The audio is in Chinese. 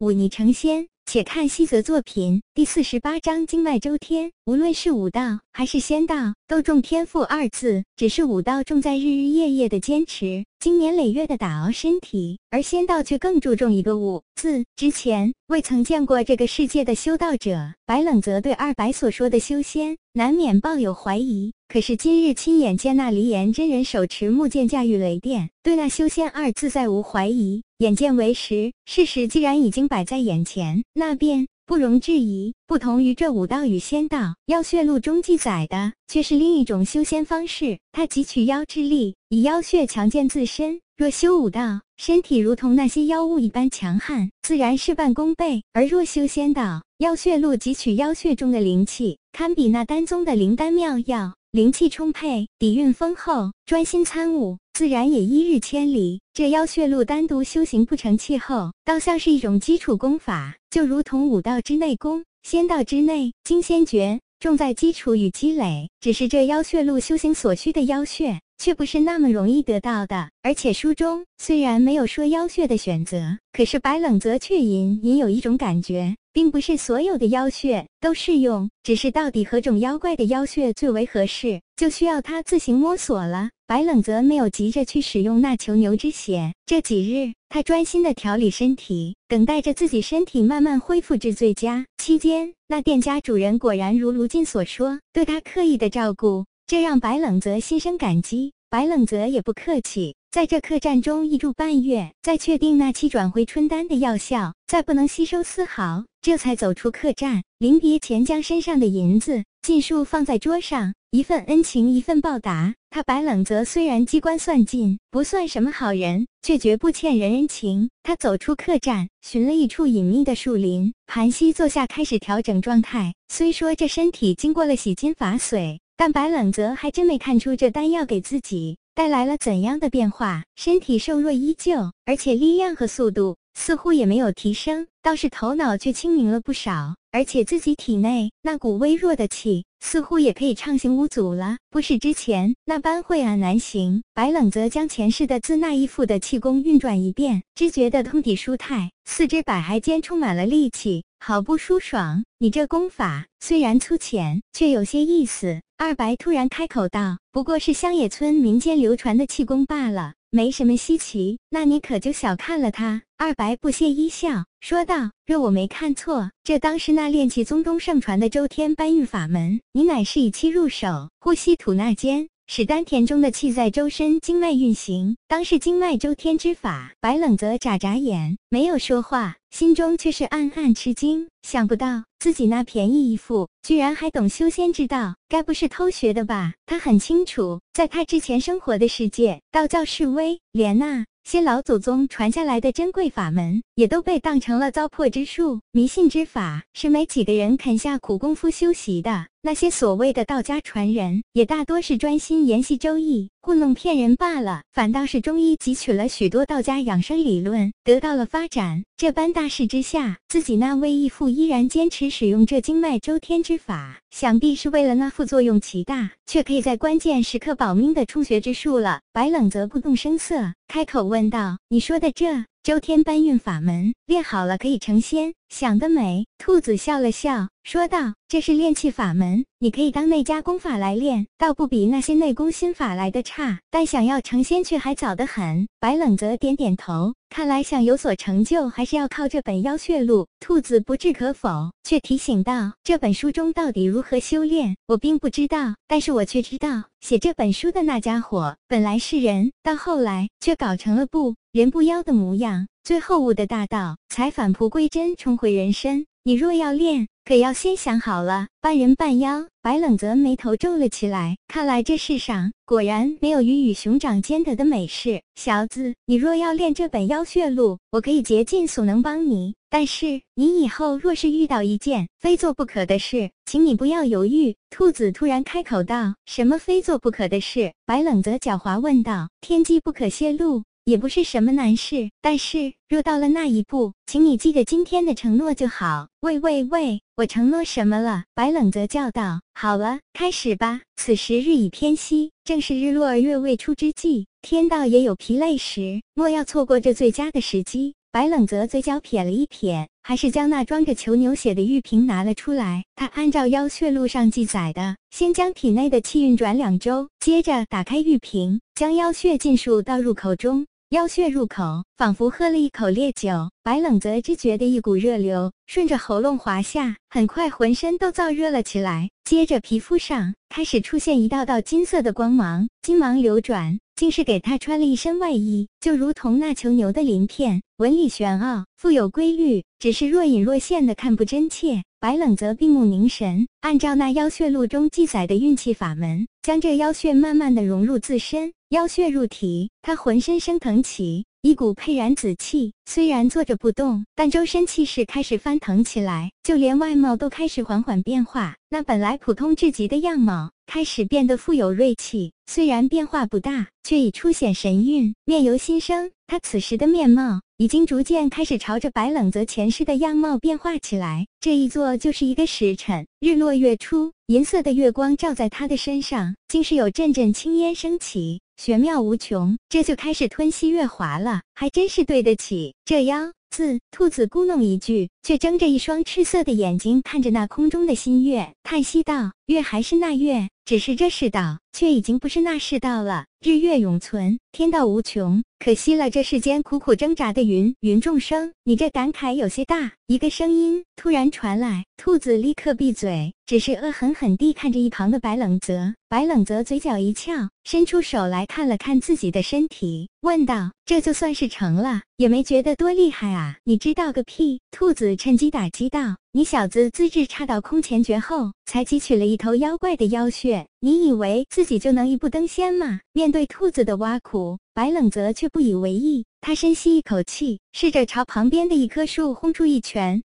忤逆成仙。且看西泽作品第四十八章经脉周天。无论是武道还是仙道，都重天赋二字。只是武道重在日日夜夜的坚持，经年累月的打熬身体，而仙道却更注重一个武字。之前未曾见过这个世界的修道者，白冷则对二白所说的修仙，难免抱有怀疑。可是今日亲眼见那离岩真人手持木剑驾驭雷电，对那修仙二字再无怀疑。眼见为实，事实既然已经摆在眼前，那便不容置疑。不同于这武道与仙道，《妖血录》中记载的却是另一种修仙方式。他汲取妖之力，以妖血强健自身。若修武道，身体如同那些妖物一般强悍，自然事半功倍；而若修仙道，《妖血录》汲取妖血中的灵气，堪比那丹宗的灵丹妙药。灵气充沛，底蕴丰厚，专心参悟，自然也一日千里。这妖血路单独修行不成气候，倒像是一种基础功法，就如同武道之内功，仙道之内金仙诀，重在基础与积累。只是这妖血路修行所需的妖血，却不是那么容易得到的。而且书中虽然没有说妖血的选择，可是白冷泽却隐隐有一种感觉。并不是所有的妖血都适用，只是到底何种妖怪的妖血最为合适，就需要他自行摸索了。白冷泽没有急着去使用那囚牛之血，这几日他专心的调理身体，等待着自己身体慢慢恢复至最佳。期间，那店家主人果然如卢晋所说，对他刻意的照顾，这让白冷泽心生感激。白冷泽也不客气。在这客栈中一住半月，再确定那七转回春丹的药效再不能吸收丝毫，这才走出客栈。临别前，将身上的银子尽数放在桌上，一份恩情，一份报答。他白冷泽虽然机关算尽，不算什么好人，却绝不欠人人情。他走出客栈，寻了一处隐秘的树林，盘膝坐下，开始调整状态。虽说这身体经过了洗金法髓，但白冷泽还真没看出这丹药给自己。带来了怎样的变化？身体瘦弱依旧，而且力量和速度似乎也没有提升，倒是头脑却清明了不少。而且自己体内那股微弱的气，似乎也可以畅行无阻了，不是之前那般晦暗难行。白冷则将前世的自那一副的气功运转一遍，只觉得通体舒泰，四肢百骸间充满了力气，好不舒爽。你这功法虽然粗浅，却有些意思。二白突然开口道：“不过是乡野村民间流传的气功罢了，没什么稀奇。那你可就小看了他。”二白不屑一笑，说道：“若我没看错，这当是那炼气宗中盛传的周天搬运法门。你乃是以气入手，呼吸吐纳间。”使丹田中的气在周身经脉运行，当是经脉周天之法。白冷则眨眨眼，没有说话，心中却是暗暗吃惊。想不到自己那便宜义父，居然还懂修仙之道，该不是偷学的吧？他很清楚，在他之前生活的世界，道教示威，连那。些老祖宗传下来的珍贵法门，也都被当成了糟粕之术、迷信之法，是没几个人肯下苦功夫修习的。那些所谓的道家传人，也大多是专心研习周易，糊弄骗人罢了。反倒是中医汲取了许多道家养生理论，得到了发展。这般大大势之下，自己那位义父依然坚持使用这经脉周天之法，想必是为了那副作用奇大，却可以在关键时刻保命的初学之术了。白冷则不动声色，开口问道：“你说的这周天搬运法门，练好了可以成仙？”想得美！兔子笑了笑，说道：“这是炼气法门，你可以当内家功法来练，倒不比那些内功心法来的差。但想要成仙，却还早得很。”白冷则点点头，看来想有所成就，还是要靠这本妖血录。兔子不置可否，却提醒道：“这本书中到底如何修炼，我并不知道，但是我却知道，写这本书的那家伙本来是人，到后来却搞成了不人不妖的模样。”最后悟得大道，才返璞归真，重回人生。你若要练，可要先想好了，半人半妖。白冷泽眉头皱了起来，看来这世上果然没有鱼与熊掌兼得的美事。小子，你若要练这本妖血录，我可以竭尽所能帮你。但是你以后若是遇到一件非做不可的事，请你不要犹豫。兔子突然开口道：“什么非做不可的事？”白冷泽狡猾问道：“天机不可泄露。”也不是什么难事，但是若到了那一步，请你记得今天的承诺就好。喂喂喂，我承诺什么了？白冷泽叫道。好了，开始吧。此时日已偏西，正是日落而月未出之际，天道也有疲累时，莫要错过这最佳的时机。白冷泽嘴角撇了一撇，还是将那装着囚牛血的玉瓶拿了出来。他按照妖血录上记载的，先将体内的气运转两周，接着打开玉瓶，将妖血尽数倒入口中。妖穴入口，仿佛喝了一口烈酒。白冷泽只觉得一股热流顺着喉咙滑下，很快浑身都燥热了起来。接着皮肤上开始出现一道道金色的光芒，金芒流转，竟是给他穿了一身外衣，就如同那囚牛的鳞片，纹理玄奥，富有规律，只是若隐若现的看不真切。白冷则闭目凝神，按照那妖血录中记载的运气法门，将这妖血慢慢的融入自身。妖血入体，他浑身升腾起一股沛然紫气。虽然坐着不动，但周身气势开始翻腾起来，就连外貌都开始缓缓变化。那本来普通至极的样貌，开始变得富有锐气。虽然变化不大，却已初显神韵。面由心生，他此时的面貌已经逐渐开始朝着白冷泽前世的样貌变化起来。这一坐就是一个时辰，日落月初，银色的月光照在他的身上，竟是有阵阵青烟升起。玄妙无穷，这就开始吞吸月华了，还真是对得起这妖字。兔子咕哝一句，却睁着一双赤色的眼睛看着那空中的新月，叹息道：“月还是那月，只是这世道却已经不是那世道了。日月永存，天道无穷，可惜了这世间苦苦挣扎的芸芸众生。”你这感慨有些大。一个声音突然传来，兔子立刻闭嘴，只是恶狠狠地看着一旁的白冷泽。白冷泽嘴角一翘，伸出手来看了看自己的身体，问道：“这就算是成了，也没觉得多厉害啊？你知道个屁！”兔子趁机打击道：“你小子资质差到空前绝后，才汲取了一头妖怪的妖血，你以为自己就能一步登仙吗？”面对兔子的挖苦，白冷泽却不以为意。他深吸一口气，试着朝旁边的一棵树轰出一拳。